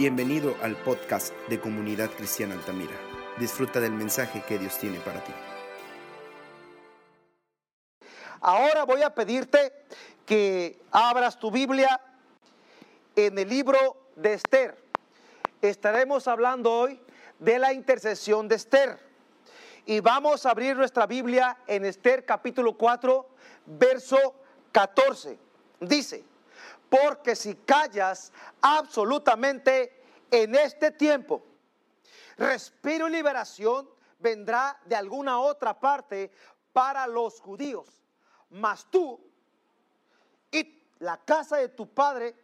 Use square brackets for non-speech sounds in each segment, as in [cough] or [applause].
Bienvenido al podcast de Comunidad Cristiana Altamira. Disfruta del mensaje que Dios tiene para ti. Ahora voy a pedirte que abras tu Biblia en el libro de Esther. Estaremos hablando hoy de la intercesión de Esther. Y vamos a abrir nuestra Biblia en Esther capítulo 4, verso 14. Dice, porque si callas absolutamente en este tiempo, respiro y liberación vendrá de alguna otra parte para los judíos. Mas tú y la casa de tu padre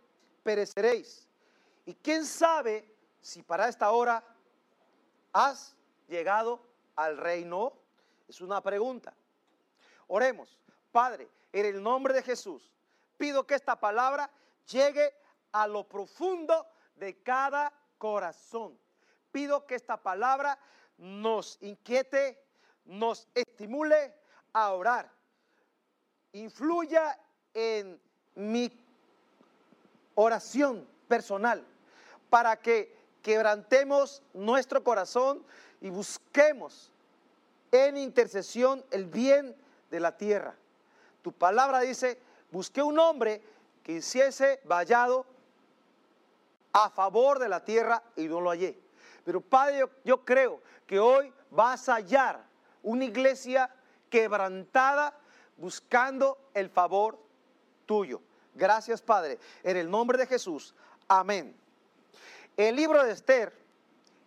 pereceréis. Y quién sabe si para esta hora has llegado al reino. Es una pregunta. Oremos. Padre, en el nombre de Jesús, pido que esta palabra llegue a lo profundo de cada corazón. Pido que esta palabra nos inquiete, nos estimule a orar. Influya en mi oración personal para que quebrantemos nuestro corazón y busquemos en intercesión el bien de la tierra. Tu palabra dice, busqué un hombre que hiciese vallado a favor de la tierra y no lo hallé. Pero Padre, yo, yo creo que hoy vas a hallar una iglesia quebrantada buscando el favor tuyo. Gracias, Padre. En el nombre de Jesús. Amén. El libro de Esther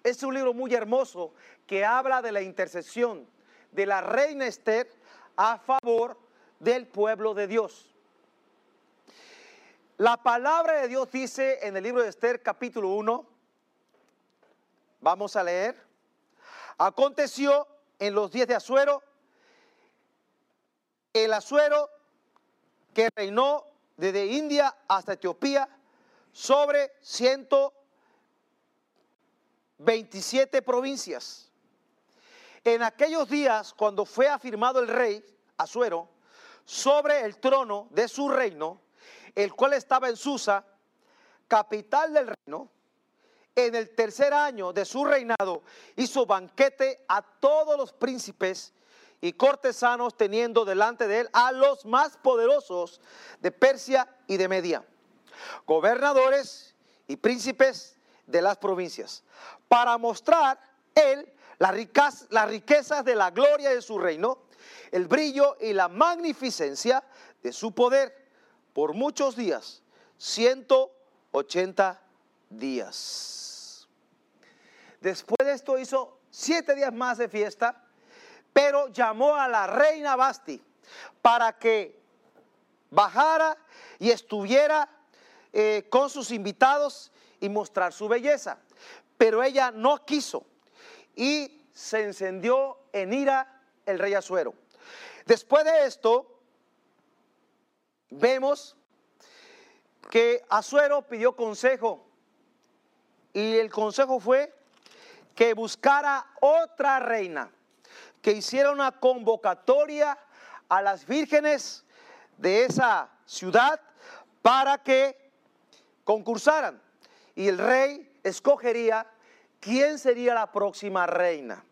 es un libro muy hermoso que habla de la intercesión de la reina Esther a favor del pueblo de Dios. La palabra de Dios dice en el libro de Esther capítulo 1, vamos a leer, aconteció en los días de Azuero, el Azuero que reinó desde India hasta Etiopía sobre 127 provincias. En aquellos días, cuando fue afirmado el rey Azuero sobre el trono de su reino, el cual estaba en Susa, capital del reino, en el tercer año de su reinado, hizo banquete a todos los príncipes y cortesanos, teniendo delante de él a los más poderosos de Persia y de Media, gobernadores y príncipes de las provincias, para mostrar él las riquezas de la gloria de su reino, el brillo y la magnificencia de su poder por muchos días, 180 días. Después de esto hizo siete días más de fiesta, pero llamó a la reina Basti para que bajara y estuviera eh, con sus invitados y mostrar su belleza. Pero ella no quiso y se encendió en ira el rey Azuero. Después de esto, vemos que Azuero pidió consejo y el consejo fue que buscara otra reina, que hiciera una convocatoria a las vírgenes de esa ciudad para que concursaran y el rey escogería quién sería la próxima reina.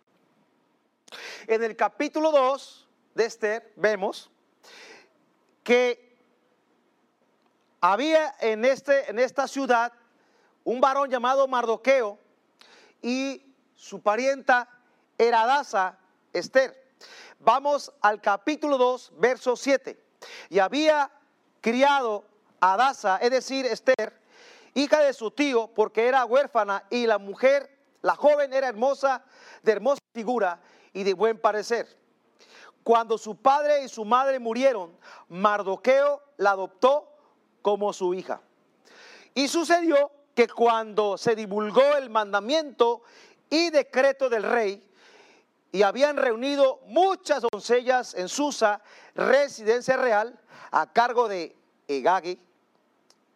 En el capítulo 2 de Esther vemos que había en, este, en esta ciudad un varón llamado Mardoqueo y su parienta era Adasa Esther. Vamos al capítulo 2, verso 7. Y había criado a Adasa, es decir, Esther, hija de su tío, porque era huérfana y la mujer, la joven era hermosa, de hermosa figura y de buen parecer. Cuando su padre y su madre murieron, Mardoqueo la adoptó como su hija. Y sucedió que cuando se divulgó el mandamiento y decreto del rey, y habían reunido muchas doncellas en Susa, residencia real, a cargo de Egagi,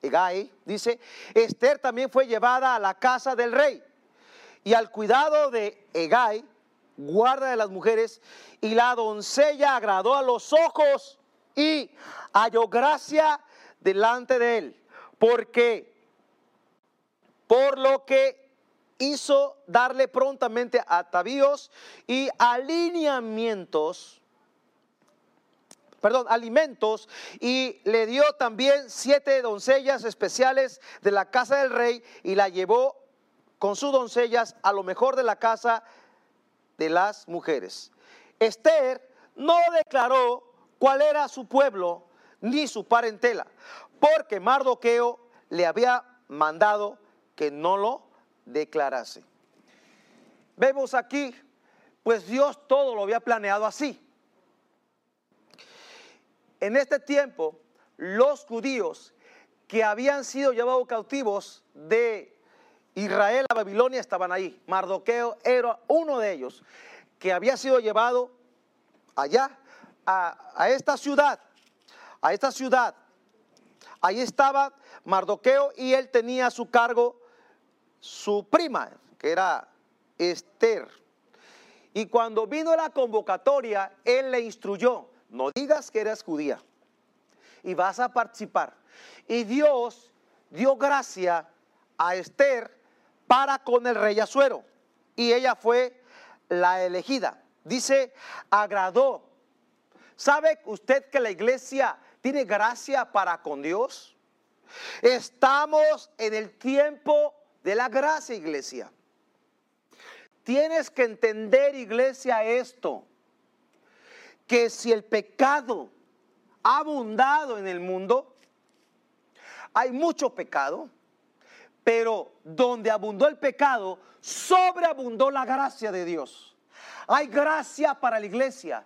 Egai, dice, Esther también fue llevada a la casa del rey y al cuidado de Egai, guarda de las mujeres, y la doncella agradó a los ojos y halló gracia delante de él, porque por lo que hizo darle prontamente atavíos y alineamientos, perdón, alimentos, y le dio también siete doncellas especiales de la casa del rey y la llevó con sus doncellas a lo mejor de la casa de las mujeres. Esther no declaró cuál era su pueblo ni su parentela, porque Mardoqueo le había mandado que no lo declarase. Vemos aquí, pues Dios todo lo había planeado así. En este tiempo, los judíos que habían sido llevados cautivos de Israel a Babilonia estaban ahí. Mardoqueo era uno de ellos que había sido llevado allá a, esta ciudad, a esta ciudad. Ahí estaba Mardoqueo y él tenía a su cargo su prima, que era Esther. Y cuando vino la convocatoria, él le instruyó, no digas que eres judía y vas a participar. Y Dios dio gracia a Esther para con el rey Azuero. Y ella fue la elegida. Dice, agradó. ¿Sabe usted que la iglesia tiene gracia para con Dios? Estamos en el tiempo de la gracia, iglesia. Tienes que entender, iglesia, esto, que si el pecado ha abundado en el mundo, hay mucho pecado, pero donde abundó el pecado, sobreabundó la gracia de Dios. Hay gracia para la iglesia,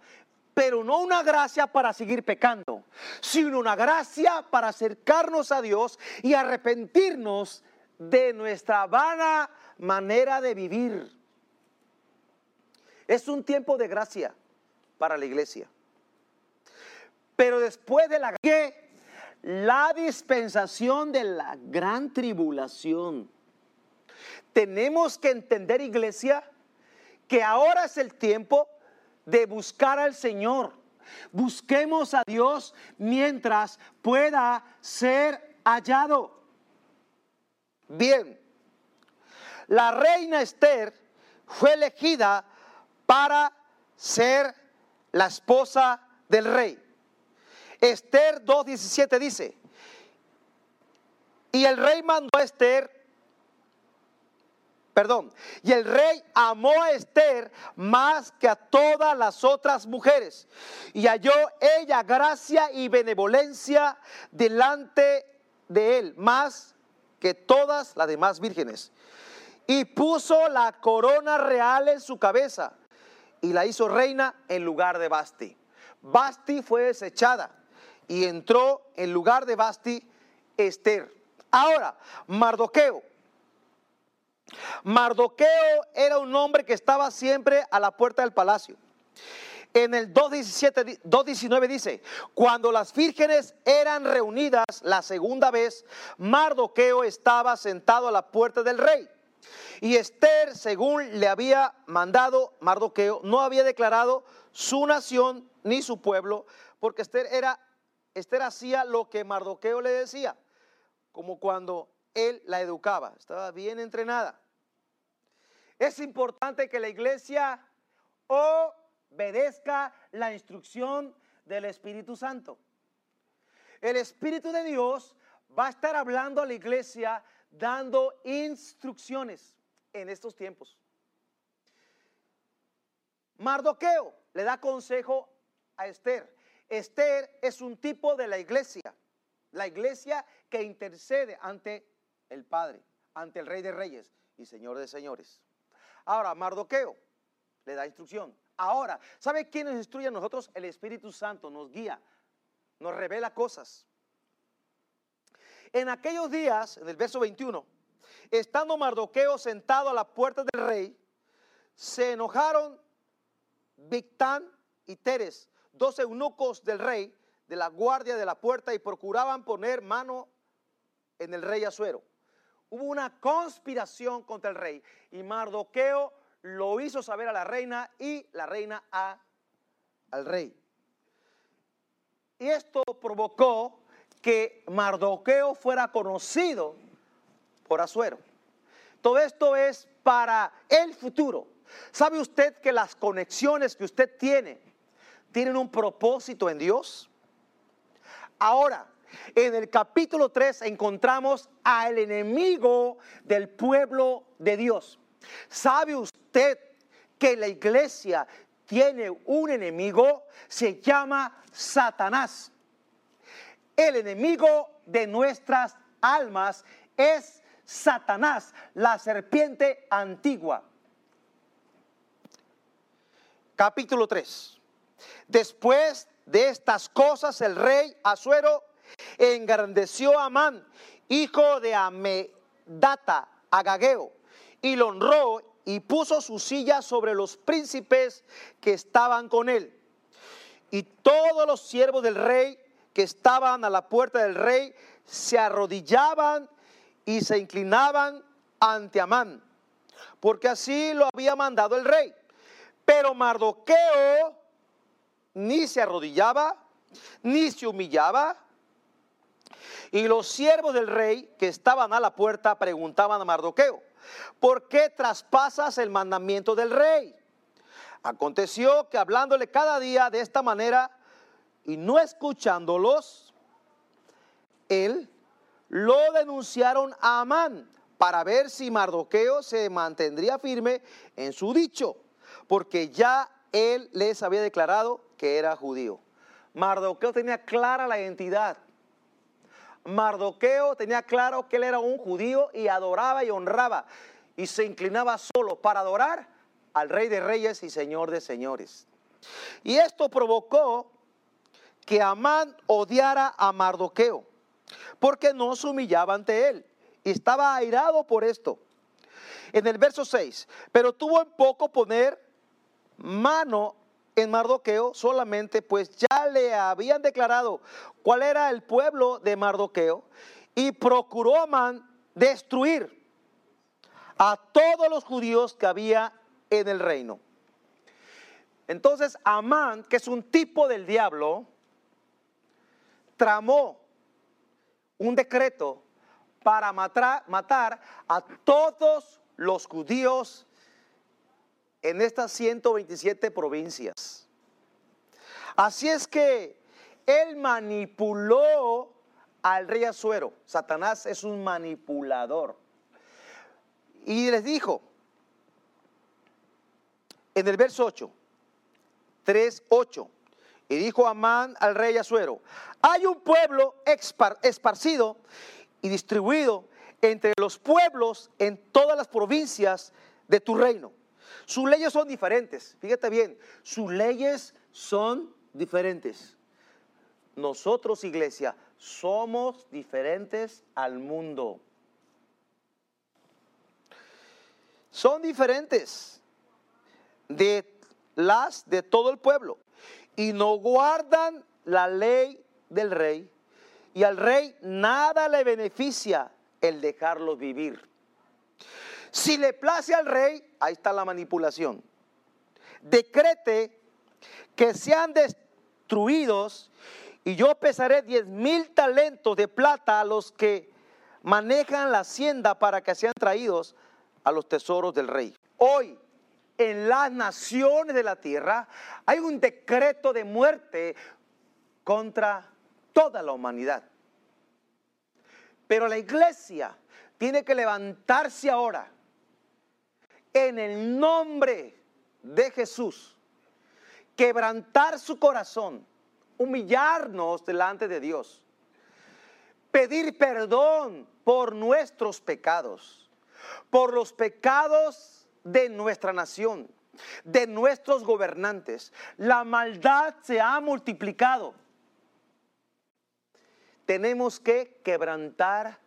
pero no una gracia para seguir pecando, sino una gracia para acercarnos a Dios y arrepentirnos de nuestra vana manera de vivir. Es un tiempo de gracia para la iglesia. Pero después de la la dispensación de la gran tribulación. Tenemos que entender, iglesia, que ahora es el tiempo de buscar al Señor. Busquemos a Dios mientras pueda ser hallado. Bien, la reina Esther fue elegida para ser la esposa del rey. Esther 2.17 dice, y el rey mandó a Esther, perdón, y el rey amó a Esther más que a todas las otras mujeres, y halló ella gracia y benevolencia delante de él, más que todas las demás vírgenes. Y puso la corona real en su cabeza y la hizo reina en lugar de Basti. Basti fue desechada y entró en lugar de Basti Esther. Ahora, Mardoqueo. Mardoqueo era un hombre que estaba siempre a la puerta del palacio. En el 2.17, 2.19 dice, cuando las vírgenes eran reunidas la segunda vez, Mardoqueo estaba sentado a la puerta del rey. Y Esther, según le había mandado Mardoqueo, no había declarado su nación ni su pueblo, porque Esther era Esther hacía lo que Mardoqueo le decía, como cuando él la educaba, estaba bien entrenada. Es importante que la iglesia obedezca la instrucción del Espíritu Santo. El Espíritu de Dios va a estar hablando a la iglesia dando instrucciones en estos tiempos. Mardoqueo le da consejo a Esther. Esther es un tipo de la iglesia, la iglesia que intercede ante el Padre, ante el Rey de Reyes y Señor de Señores. Ahora, Mardoqueo le da instrucción. Ahora, ¿sabe quién nos instruye a nosotros? El Espíritu Santo nos guía, nos revela cosas. En aquellos días, en el verso 21, estando Mardoqueo sentado a la puerta del rey, se enojaron Victán y Teres, dos eunucos del rey, de la guardia de la puerta, y procuraban poner mano en el rey Azuero. Hubo una conspiración contra el rey, y Mardoqueo lo hizo saber a la reina y la reina a, al rey. Y esto provocó que Mardoqueo fuera conocido por Azuero. Todo esto es para el futuro. ¿Sabe usted que las conexiones que usted tiene tienen un propósito en Dios? Ahora, en el capítulo 3 encontramos al enemigo del pueblo de Dios. ¿Sabe usted que la iglesia tiene un enemigo? Se llama Satanás. El enemigo de nuestras almas es Satanás, la serpiente antigua. Capítulo 3. Después de estas cosas, el rey Asuero engrandeció a Amán, hijo de Amedata, Agageo, y lo honró y puso su silla sobre los príncipes que estaban con él. Y todos los siervos del rey que estaban a la puerta del rey se arrodillaban y se inclinaban ante Amán, porque así lo había mandado el rey. Pero Mardoqueo ni se arrodillaba, ni se humillaba. Y los siervos del rey que estaban a la puerta preguntaban a Mardoqueo, ¿por qué traspasas el mandamiento del rey? Aconteció que hablándole cada día de esta manera y no escuchándolos, él lo denunciaron a Amán para ver si Mardoqueo se mantendría firme en su dicho, porque ya él les había declarado que era judío. Mardoqueo tenía clara la identidad. Mardoqueo tenía claro que él era un judío y adoraba y honraba y se inclinaba solo para adorar al rey de reyes y señor de señores. Y esto provocó que Amán odiara a Mardoqueo porque no se humillaba ante él y estaba airado por esto. En el verso 6, pero tuvo en poco poner mano en Mardoqueo solamente, pues ya le habían declarado cuál era el pueblo de Mardoqueo y procuró Amán destruir a todos los judíos que había en el reino. Entonces Amán, que es un tipo del diablo, tramó un decreto para matar, a todos los judíos en estas 127 provincias. Así es que él manipuló al rey Azuero. Satanás es un manipulador. Y les dijo, en el verso 8, 3, 8, y dijo Amán al rey Azuero, hay un pueblo esparcido y distribuido entre los pueblos en todas las provincias de tu reino. Sus leyes son diferentes, fíjate bien, sus leyes son diferentes. Nosotros, iglesia, somos diferentes al mundo. Son diferentes de las de todo el pueblo y no guardan la ley del rey, y al rey nada le beneficia el dejarlo vivir. Si le place al rey, ahí está la manipulación, decrete que sean destruidos y yo pesaré diez mil talentos de plata a los que manejan la hacienda para que sean traídos a los tesoros del rey. Hoy en las naciones de la tierra hay un decreto de muerte contra toda la humanidad. Pero la iglesia tiene que levantarse ahora en el nombre de Jesús, quebrantar su corazón, humillarnos delante de Dios, pedir perdón por nuestros pecados, por los pecados de nuestra nación, de nuestros gobernantes. La maldad se ha multiplicado. Tenemos que quebrantar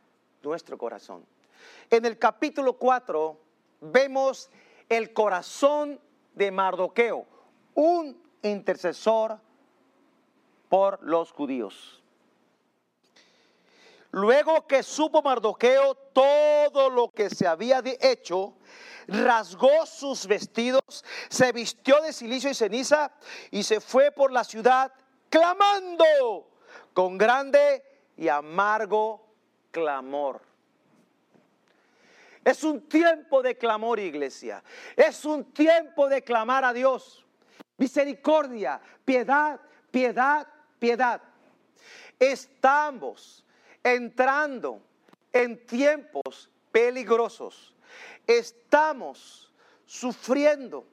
nuestro corazón. En el capítulo 4 vemos el corazón de Mardoqueo, un intercesor por los judíos. Luego que supo Mardoqueo todo lo que se había hecho, rasgó sus vestidos, se vistió de silicio y ceniza y se fue por la ciudad clamando con grande y amargo clamor. Es un tiempo de clamor, iglesia. Es un tiempo de clamar a Dios. Misericordia, piedad, piedad, piedad. Estamos entrando en tiempos peligrosos. Estamos sufriendo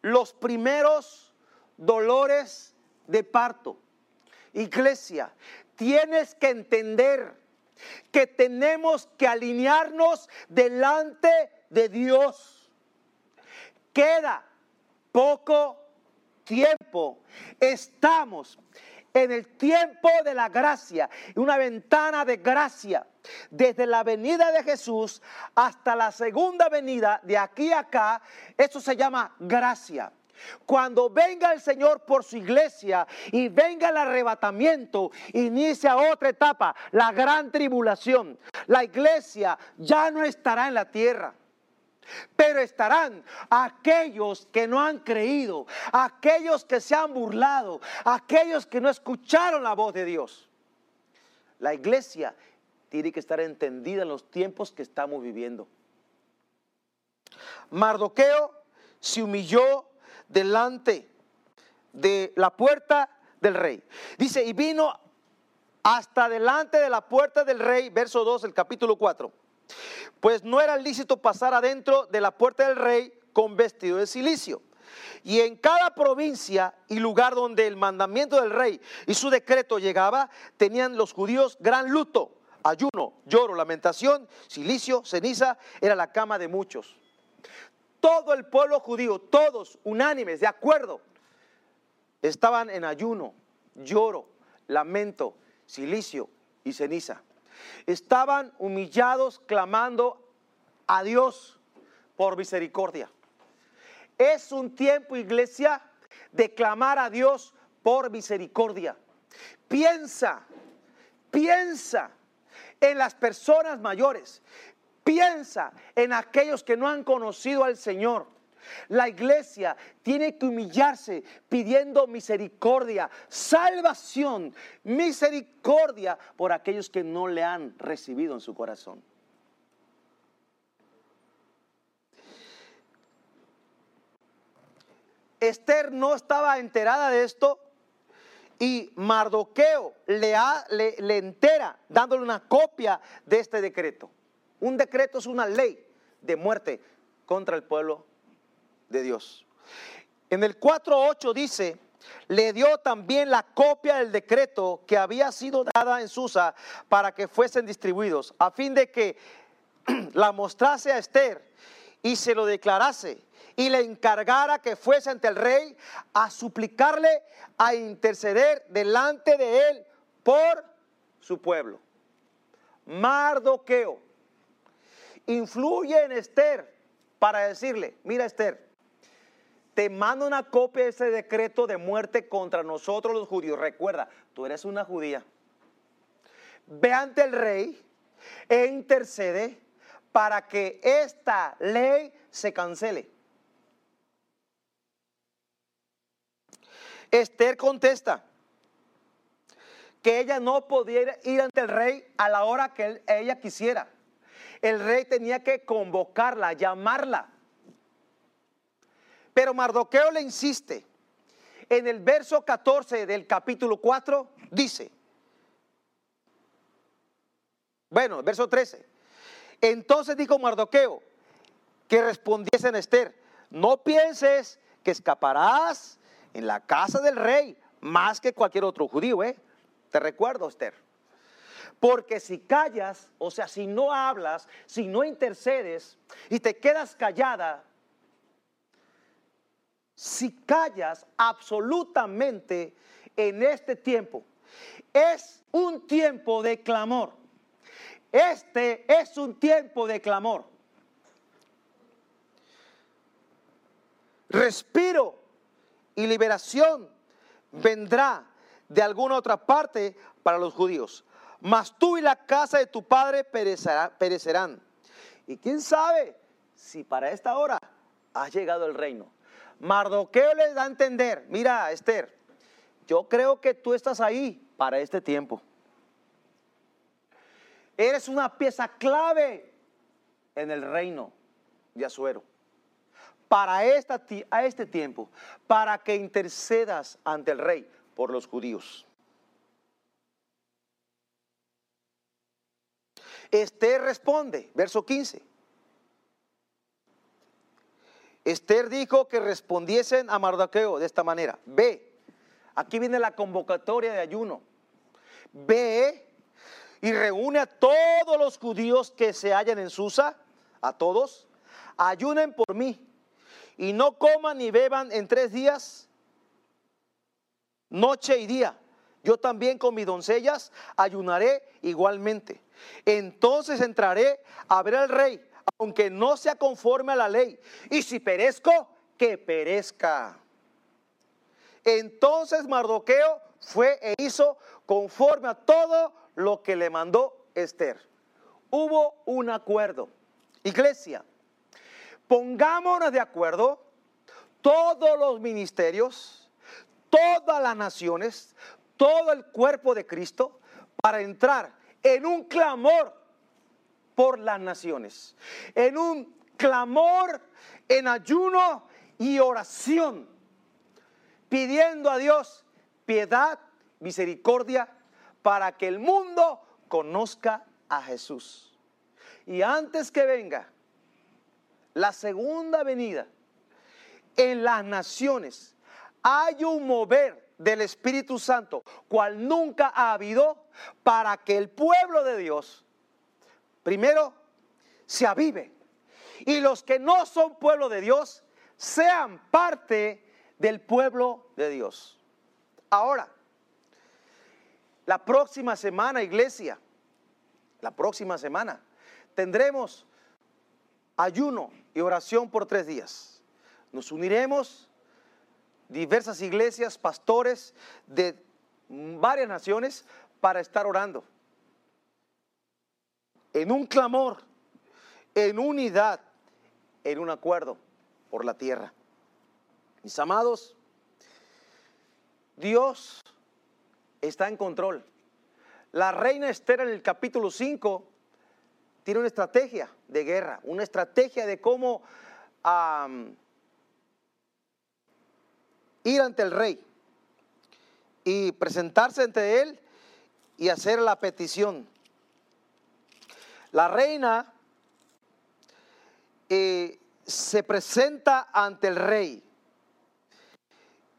los primeros dolores de parto. Iglesia, tienes que entender que tenemos que alinearnos delante de Dios. Queda poco tiempo. Estamos en el tiempo de la gracia, una ventana de gracia, desde la venida de Jesús hasta la segunda venida, de aquí a acá, eso se llama gracia. Cuando venga el Señor por su iglesia y venga el arrebatamiento, inicia otra etapa, la gran tribulación. La iglesia ya no estará en la tierra. Pero estarán aquellos que no han creído, aquellos que se han burlado, aquellos que no escucharon la voz de Dios. La iglesia tiene que estar entendida en los tiempos que estamos viviendo. Mardoqueo se humilló delante de la puerta del rey. Dice, y vino hasta delante de la puerta del rey, verso 2 del capítulo 4. Pues no era lícito pasar adentro de la puerta del rey con vestido de silicio. Y en cada provincia y lugar donde el mandamiento del rey y su decreto llegaba, tenían los judíos gran luto, ayuno, lloro, lamentación, silicio, ceniza, era la cama de muchos. Todo el pueblo judío, todos unánimes, de acuerdo, estaban en ayuno, lloro, lamento, silicio y ceniza. Estaban humillados clamando a Dios por misericordia. Es un tiempo, iglesia, de clamar a Dios por misericordia. Piensa, piensa en las personas mayores. Piensa en aquellos que no han conocido al Señor. La iglesia tiene que humillarse pidiendo misericordia, salvación, misericordia por aquellos que no le han recibido en su corazón. Esther no estaba enterada de esto y Mardoqueo le, le, entera dándole una copia de este decreto. Un decreto es una ley de muerte contra el pueblo de Dios. En el 4.8 dice, le dio también la copia del decreto que había sido dada en Susa para que fuesen distribuidos, a fin de que [clears throat] la mostrase a Esther y se lo declarase y le encargara que fuese ante el rey a suplicarle a interceder delante de él por su pueblo. Mardoqueo influye en Esther para decirle, mira Esther, te mando una copia de ese decreto de muerte contra nosotros los judíos. Recuerda, tú eres una judía. Ve ante el rey e intercede para que esta ley se cancele. Esther contesta que ella no podía ir ante el rey a la hora que ella quisiera. El rey tenía que convocarla, llamarla. Pero Mardoqueo le insiste. En el verso 14 del capítulo 4 dice, bueno, verso 13. Entonces dijo Mardoqueo que respondiese en Esther, no pienses que escaparás en la casa del rey más que cualquier otro judío, ¿eh? Te recuerdo, Esther. Porque si callas, o sea, si no hablas, si no intercedes y te quedas callada, si callas absolutamente en este tiempo, es un tiempo de clamor. Este es un tiempo de clamor. Respiro y liberación vendrá de alguna otra parte para los judíos. Mas tú y la casa de tu padre perecerán. Y quién sabe si para esta hora ha llegado el reino. Mardoqueo les da a entender, mira Esther, yo creo que tú estás ahí para este tiempo. Eres una pieza clave en el reino de Azuero. Para esta, a este tiempo, para que intercedas ante el rey por los judíos. Esther responde, verso 15. Esther dijo que respondiesen a Mardoqueo de esta manera. Ve, aquí viene la convocatoria de ayuno. Ve y reúne a todos los judíos que se hallan en Susa, a todos, ayunen por mí y no coman ni beban en tres días, noche y día. Yo también con mis doncellas ayunaré igualmente. Entonces entraré a ver al rey aunque no sea conforme a la ley. Y si perezco, que perezca. Entonces Mardoqueo fue e hizo conforme a todo lo que le mandó Esther. Hubo un acuerdo. Iglesia, pongámonos de acuerdo todos los ministerios, todas las naciones, todo el cuerpo de Cristo para entrar en un clamor por las naciones, en un clamor, en ayuno y oración, pidiendo a Dios piedad, misericordia, para que el mundo conozca a Jesús. Y antes que venga la segunda venida en las naciones, hay un mover del Espíritu Santo, cual nunca ha habido, para que el pueblo de Dios primero se avive. Y los que no son pueblo de Dios sean parte del pueblo de Dios. Ahora, la próxima semana, iglesia, la próxima semana, tendremos ayuno y oración por tres días. Nos uniremos diversas iglesias, pastores de varias naciones para estar orando en un clamor, en unidad, en un acuerdo por la tierra. Mis amados, Dios está en control. La reina Esther en el capítulo 5 tiene una estrategia de guerra, una estrategia de cómo ir ante el rey y presentarse ante él y hacer la petición. La reina eh, se presenta ante el rey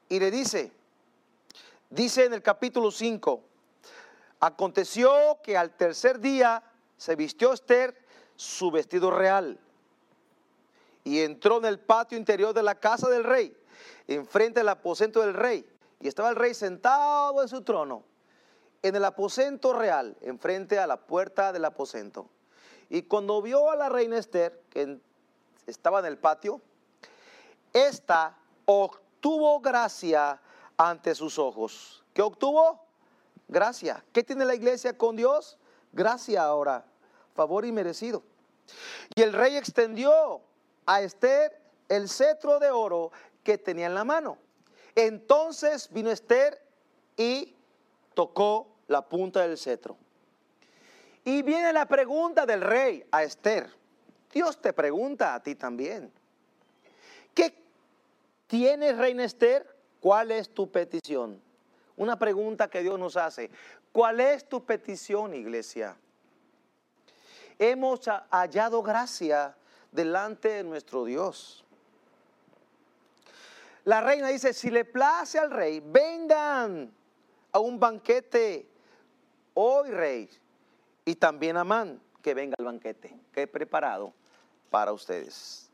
y le dice, dice en el capítulo 5, aconteció que al tercer día se vistió Esther su vestido real y entró en el patio interior de la casa del rey, enfrente del aposento del rey, y estaba el rey sentado en su trono, en el aposento real, enfrente a la puerta del aposento. Y cuando vio a la reina Esther, que estaba en el patio, esta obtuvo gracia ante sus ojos. ¿Qué obtuvo? Gracia. ¿Qué tiene la iglesia con Dios? Gracia ahora, favor y merecido. Y el rey extendió a Esther el cetro de oro que tenía en la mano. Entonces vino Esther y tocó la punta del cetro. Y viene la pregunta del rey a Esther. Dios te pregunta a ti también. ¿Qué tienes, reina Esther? ¿Cuál es tu petición? Una pregunta que Dios nos hace. ¿Cuál es tu petición, iglesia? Hemos hallado gracia delante de nuestro Dios. La reina dice, si le place al rey, vengan a un banquete hoy, rey y también Amán, que venga al banquete que he preparado para ustedes.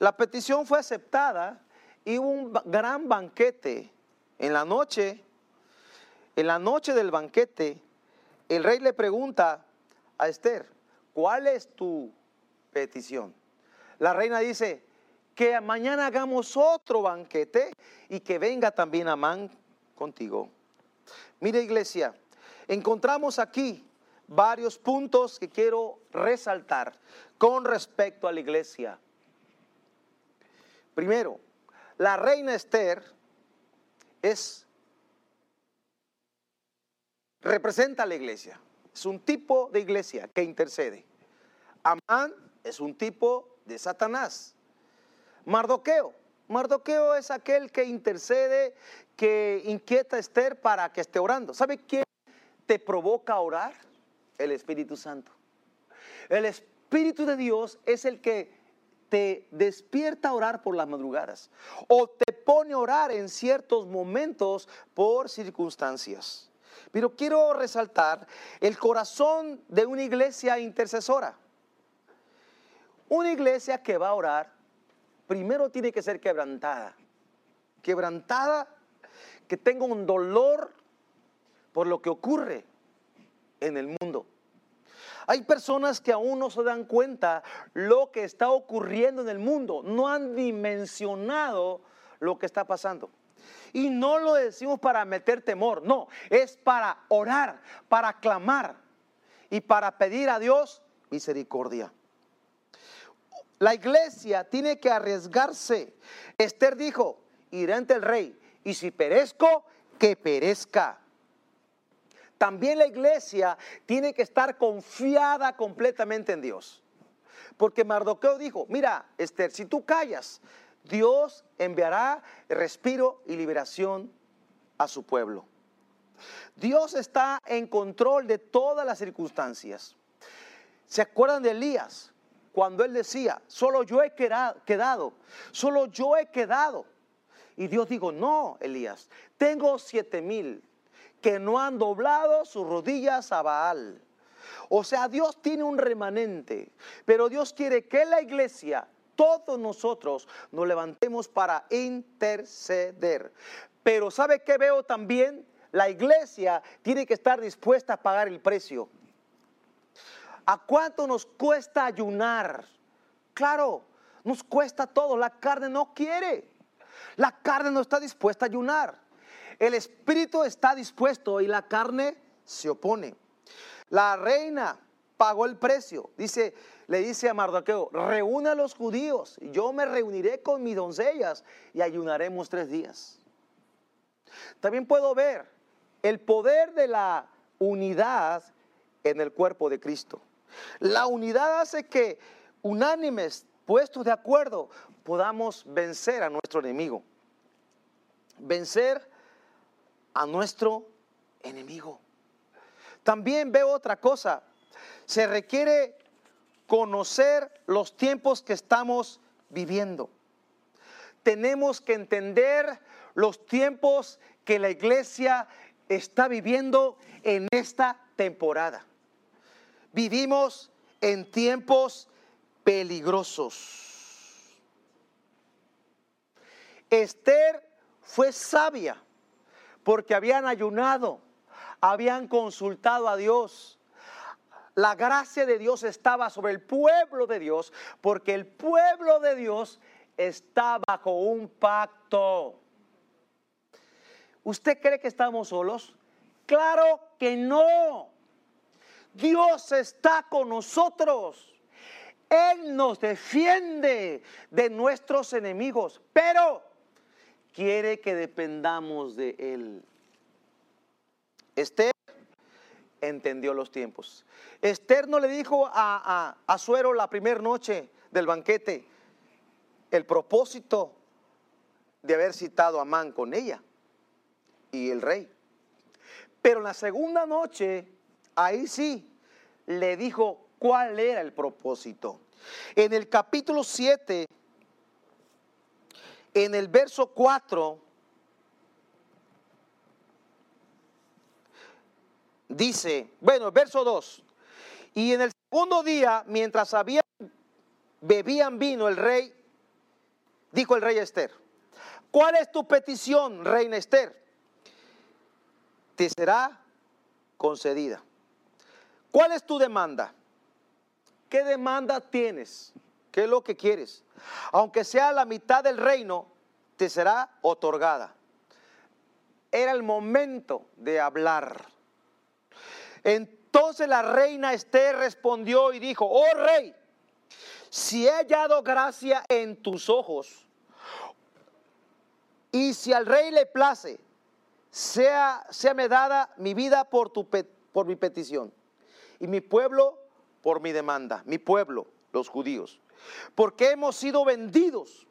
La petición fue aceptada y hubo un gran banquete. En la noche, en la noche del banquete, el rey le pregunta a Esther, ¿cuál es tu petición? La reina dice, que mañana hagamos otro banquete y que venga también Amán contigo. Mire iglesia, encontramos aquí varios puntos que quiero resaltar con respecto a la iglesia. Primero, la reina Esther es representa a la iglesia. Es un tipo de iglesia que intercede. Amán es un tipo de Satanás. Mardoqueo. Mardoqueo es aquel que intercede, que inquieta a Esther para que esté orando. ¿Sabe quién te provoca a orar? El Espíritu Santo. El Espíritu de Dios es el que te despierta a orar por las madrugadas o te pone a orar en ciertos momentos por circunstancias. Pero quiero resaltar el corazón de una iglesia intercesora. Una iglesia que va a orar, primero tiene que ser quebrantada. Quebrantada, que tenga un dolor por lo que ocurre en el mundo. Hay personas que aún no se dan cuenta lo que está ocurriendo en el mundo, no han dimensionado lo que está pasando. Y no lo decimos para meter temor, no, es para orar, para clamar y para pedir a Dios misericordia. La iglesia tiene que arriesgarse. Esther dijo, iré ante el rey, y si perezco, que perezca. También la iglesia tiene que estar confiada completamente en Dios. Porque Mardoqueo dijo, mira, Esther, si tú callas, Dios enviará respiro y liberación a su pueblo. Dios está en control de todas las circunstancias. ¿Se acuerdan de Elías? Cuando él decía, solo yo he quedado, solo yo he quedado. Y Dios dijo, no, Elías, tengo siete mil que no han doblado sus rodillas a Baal. O sea, Dios tiene un remanente, pero Dios quiere que la iglesia, todos nosotros, nos levantemos para interceder. Pero ¿sabe qué veo también? La iglesia tiene que estar dispuesta a pagar el precio. ¿A cuánto nos cuesta ayunar? Claro, nos cuesta todo. La carne no quiere. La carne no está dispuesta a ayunar. El espíritu está dispuesto y la carne se opone. La reina pagó el precio. Dice, le dice a Mardoqueo, reúna a los judíos, yo me reuniré con mis doncellas y ayunaremos tres días. También puedo ver el poder de la unidad en el cuerpo de Cristo. La unidad hace que unánimes, puestos de acuerdo, podamos vencer a nuestro enemigo. Vencer a nuestro enemigo. También veo otra cosa. Se requiere conocer los tiempos que estamos viviendo. Tenemos que entender los tiempos que la iglesia está viviendo en esta temporada. Vivimos en tiempos peligrosos. Esther fue sabia porque habían ayunado, habían consultado a Dios. La gracia de Dios estaba sobre el pueblo de Dios, porque el pueblo de Dios está bajo un pacto. ¿Usted cree que estamos solos? Claro que no. Dios está con nosotros. Él nos defiende de nuestros enemigos, pero quiere que dependamos de Él. Esther entendió los tiempos. Esther no le dijo a, a, Suero la primera noche del banquete el propósito de haber citado a Man con ella y el rey. Pero en la segunda noche, ahí sí, le dijo cuál era el propósito. En el capítulo 7 en el verso 4 dice, bueno, verso 2, y en el segundo día, mientras bebían vino el rey, dijo el rey Esther, ¿cuál es tu petición, reina Esther? Te será concedida. ¿Cuál es tu demanda? ¿Qué demanda tienes? ¿Qué es lo que quieres? Aunque sea la mitad del reino, te será otorgada. Era el momento de hablar. Entonces la reina Esther respondió y dijo, oh rey, si he hallado gracia en tus ojos, y si al rey le place, sea, sea me dada mi vida por, tu, por mi petición, y mi pueblo por mi demanda, mi pueblo, los judíos, porque hemos sido vendidos,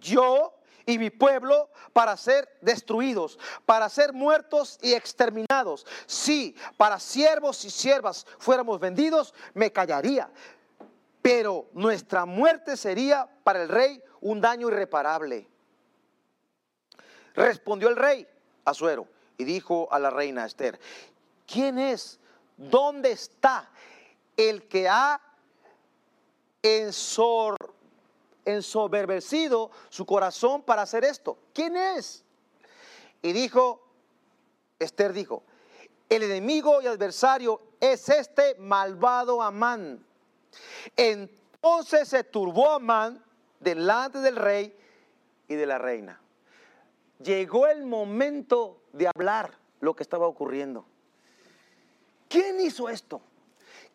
yo y mi pueblo, para ser destruidos, para ser muertos y exterminados. Si para siervos y siervas fuéramos vendidos, me callaría. Pero nuestra muerte sería para el rey un daño irreparable. Respondió el rey Azuero y dijo a la reina Esther, ¿quién es? ¿Dónde está el que ha ensor, ensoberbecido su corazón para hacer esto? ¿Quién es? Y dijo, Esther dijo, el enemigo y adversario es este malvado Amán. Entonces se turbó Amán delante del rey y de la reina. Llegó el momento de hablar lo que estaba ocurriendo. ¿Quién hizo esto?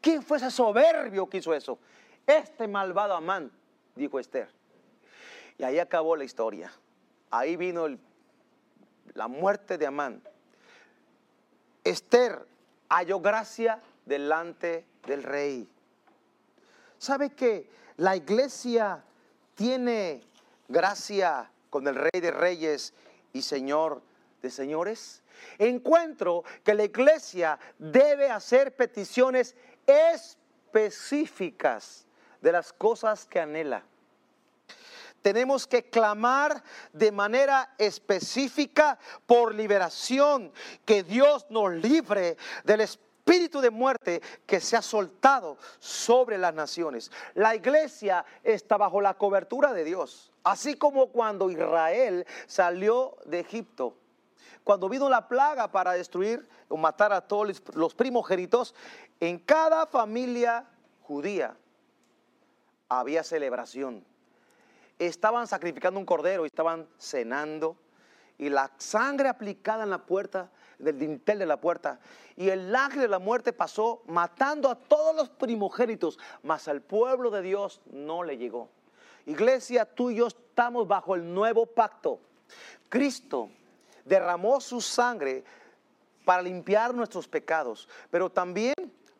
¿Quién fue ese soberbio que hizo eso? Este malvado Amán, dijo Esther. Y ahí acabó la historia. Ahí vino la muerte de Amán. Esther halló gracia delante del rey. ¿Sabe que la iglesia tiene gracia con el rey de reyes y señor señores? Encuentro que la iglesia debe hacer peticiones específicas de las cosas que anhela. Tenemos que clamar de manera específica por liberación, que Dios nos libre del espíritu de muerte que se ha soltado sobre las naciones. La iglesia está bajo la cobertura de Dios, así como cuando Israel salió de Egipto cuando vino la plaga para destruir o matar a todos los primogénitos, en cada familia judía había celebración. Estaban sacrificando un cordero y estaban cenando y la sangre aplicada en la puerta, del dintel de la puerta, y el ángel de la muerte pasó matando a todos los primogénitos, mas al pueblo de Dios no le llegó. Iglesia, tú y yo estamos bajo el nuevo pacto. Cristo derramó su sangre para limpiar nuestros pecados, pero también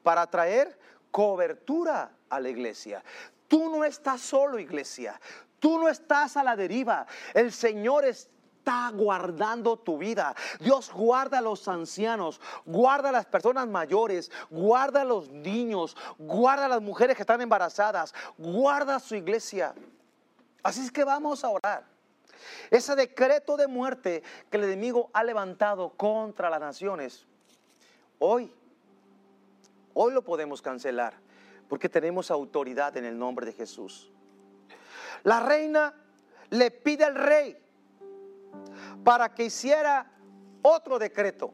para traer cobertura a la iglesia. Tú no estás solo, iglesia. Tú no estás a la deriva. El Señor está guardando tu vida. Dios guarda a los ancianos, guarda a las personas mayores, guarda a los niños, guarda a las mujeres que están embarazadas, guarda a su iglesia. Así es que vamos a orar. Ese decreto de muerte que el enemigo ha levantado contra las naciones, hoy, hoy lo podemos cancelar porque tenemos autoridad en el nombre de Jesús. La reina le pide al rey para que hiciera otro decreto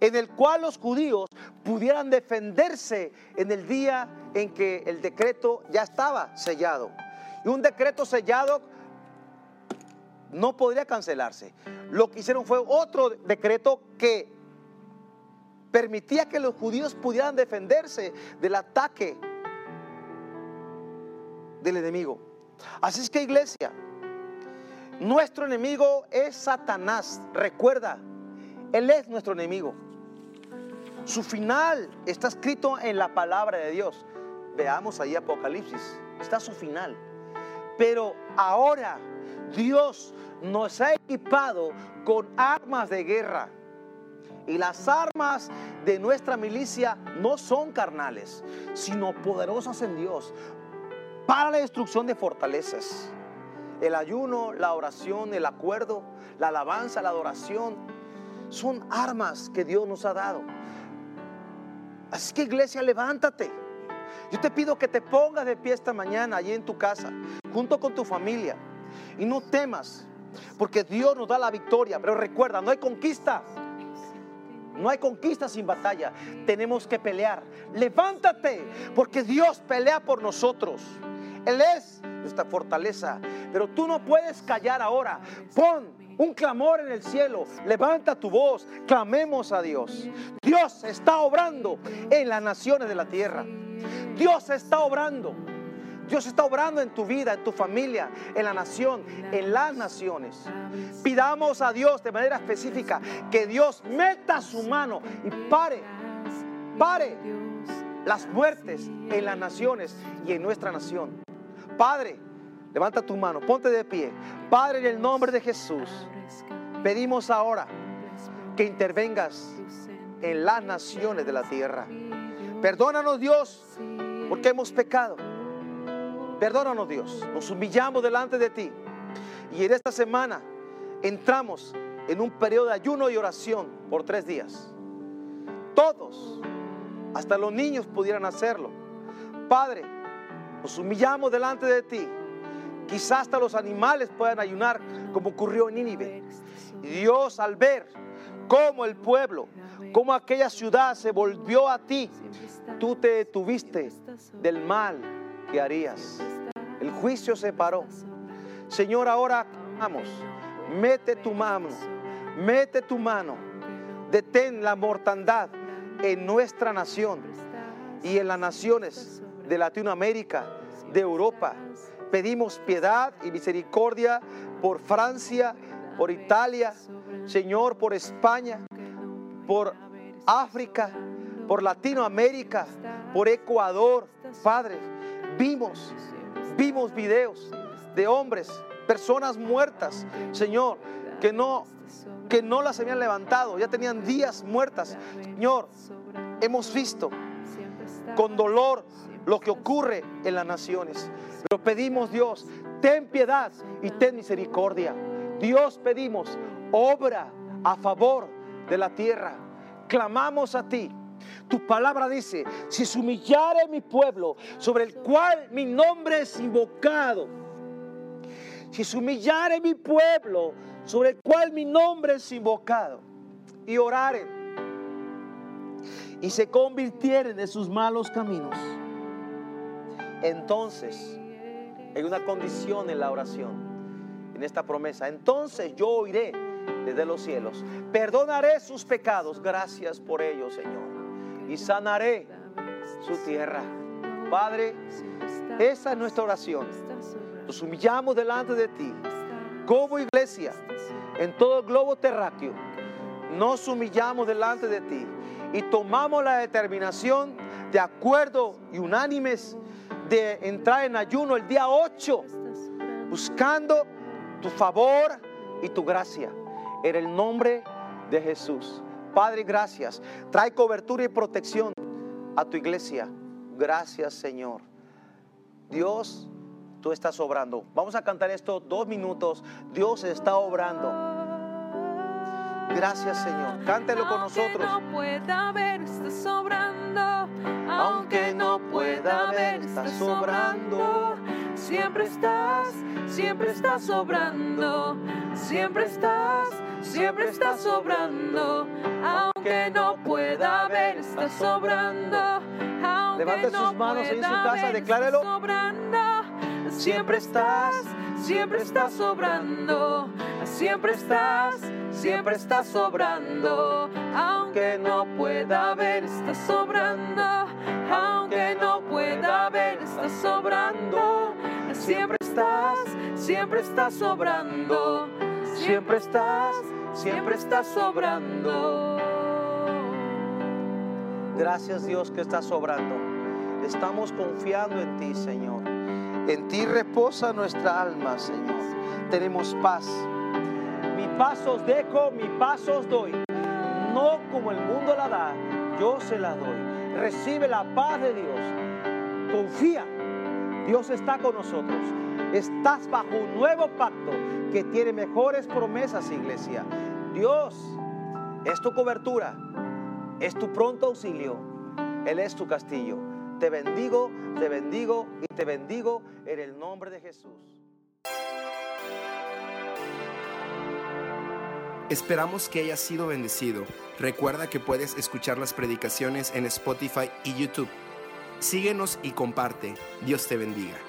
en el cual los judíos pudieran defenderse en el día en que el decreto ya estaba sellado. Y un decreto sellado no podría cancelarse. Lo que hicieron fue otro decreto que permitía que los judíos pudieran defenderse del ataque del enemigo. Así es que iglesia, nuestro enemigo es Satanás. Recuerda, él es nuestro enemigo. Su final está escrito en la palabra de Dios. Veamos ahí Apocalipsis. Está su final. Pero ahora Dios nos ha equipado con armas de guerra. Y las armas de nuestra milicia no son carnales, sino poderosas en Dios para la destrucción de fortalezas. El ayuno, la oración, el acuerdo, la alabanza, la adoración, son armas que Dios nos ha dado. Así que iglesia, levántate. Yo te pido que te pongas de pie esta mañana allí en tu casa, junto con tu familia. Y no temas, porque Dios nos da la victoria. Pero recuerda, no hay conquista. No hay conquista sin batalla. Tenemos que pelear. Levántate, porque Dios pelea por nosotros. Él es nuestra fortaleza. Pero tú no puedes callar ahora. Pon un clamor en el cielo. Levanta tu voz. Clamemos a Dios. Dios está obrando en las naciones de la tierra. Dios está obrando. Dios está obrando en tu vida, en tu familia, en la nación, en las naciones. Pidamos a Dios de manera específica que Dios meta su mano y pare, pare las muertes en las naciones y en nuestra nación. Padre, levanta tu mano, ponte de pie. Padre, en el nombre de Jesús, pedimos ahora que intervengas en las naciones de la tierra. Perdónanos Dios porque hemos pecado. Perdónanos Dios. Nos humillamos delante de ti. Y en esta semana entramos en un periodo de ayuno y oración por tres días. Todos, hasta los niños pudieran hacerlo. Padre, nos humillamos delante de ti. Quizás hasta los animales puedan ayunar como ocurrió en Nínive. Dios al ver cómo el pueblo, cómo aquella ciudad se volvió a ti, tú te detuviste del mal que harías. El juicio se paró. Señor, ahora vamos, mete tu mano, mete tu mano, detén la mortandad en nuestra nación y en las naciones de Latinoamérica, de Europa. Pedimos piedad y misericordia por Francia, por Italia, Señor, por España, por África, por Latinoamérica, por Ecuador. Padre, vimos, vimos videos de hombres, personas muertas, Señor, que no que no las habían levantado, ya tenían días muertas. Señor, hemos visto con dolor lo que ocurre en las naciones. Pero pedimos, Dios, ten piedad y ten misericordia. Dios pedimos, obra a favor de la tierra. Clamamos a ti. Tu palabra dice, si se humillare mi pueblo, sobre el cual mi nombre es invocado, si se humillare mi pueblo, sobre el cual mi nombre es invocado, y oraren, y se convirtieren de sus malos caminos, entonces hay una condición en la oración, en esta promesa, entonces yo oiré desde los cielos, perdonaré sus pecados, gracias por ello, Señor, y sanaré su tierra. Padre, esa es nuestra oración. Nos humillamos delante de ti como iglesia en todo el globo terráqueo. Nos humillamos delante de ti y tomamos la determinación de acuerdo y unánimes de entrar en ayuno el día 8, buscando tu favor y tu gracia. En el nombre de Jesús. Padre, gracias. Trae cobertura y protección a tu iglesia. Gracias, Señor. Dios, tú estás obrando. Vamos a cantar esto dos minutos. Dios está obrando. Gracias, Señor. Cántelo con nosotros. Aunque no pueda ver, está sobrando. Aunque no pueda ver, está sobrando. Siempre estás, siempre estás sobrando. Siempre estás, siempre estás sobrando. Aunque no pueda ver, está sobrando. Aunque Levante no sus manos ahí en su casa, ver, está declárelo. sobrando. Siempre estás, siempre estás sobrando. Siempre estás, siempre estás sobrando. Aunque no pueda ver, está sobrando. Aunque no pueda ver, está sobrando. Siempre estás, siempre estás sobrando. Siempre estás, siempre estás sobrando. Gracias Dios que estás sobrando. Estamos confiando en ti, Señor. En ti reposa nuestra alma, Señor. Tenemos paz. Mi paz os dejo, mi paz os doy. No como el mundo la da, yo se la doy. Recibe la paz de Dios. Confía. Dios está con nosotros. Estás bajo un nuevo pacto que tiene mejores promesas, iglesia. Dios es tu cobertura es tu pronto auxilio, Él es tu castillo. Te bendigo, te bendigo y te bendigo en el nombre de Jesús. Esperamos que hayas sido bendecido. Recuerda que puedes escuchar las predicaciones en Spotify y YouTube. Síguenos y comparte. Dios te bendiga.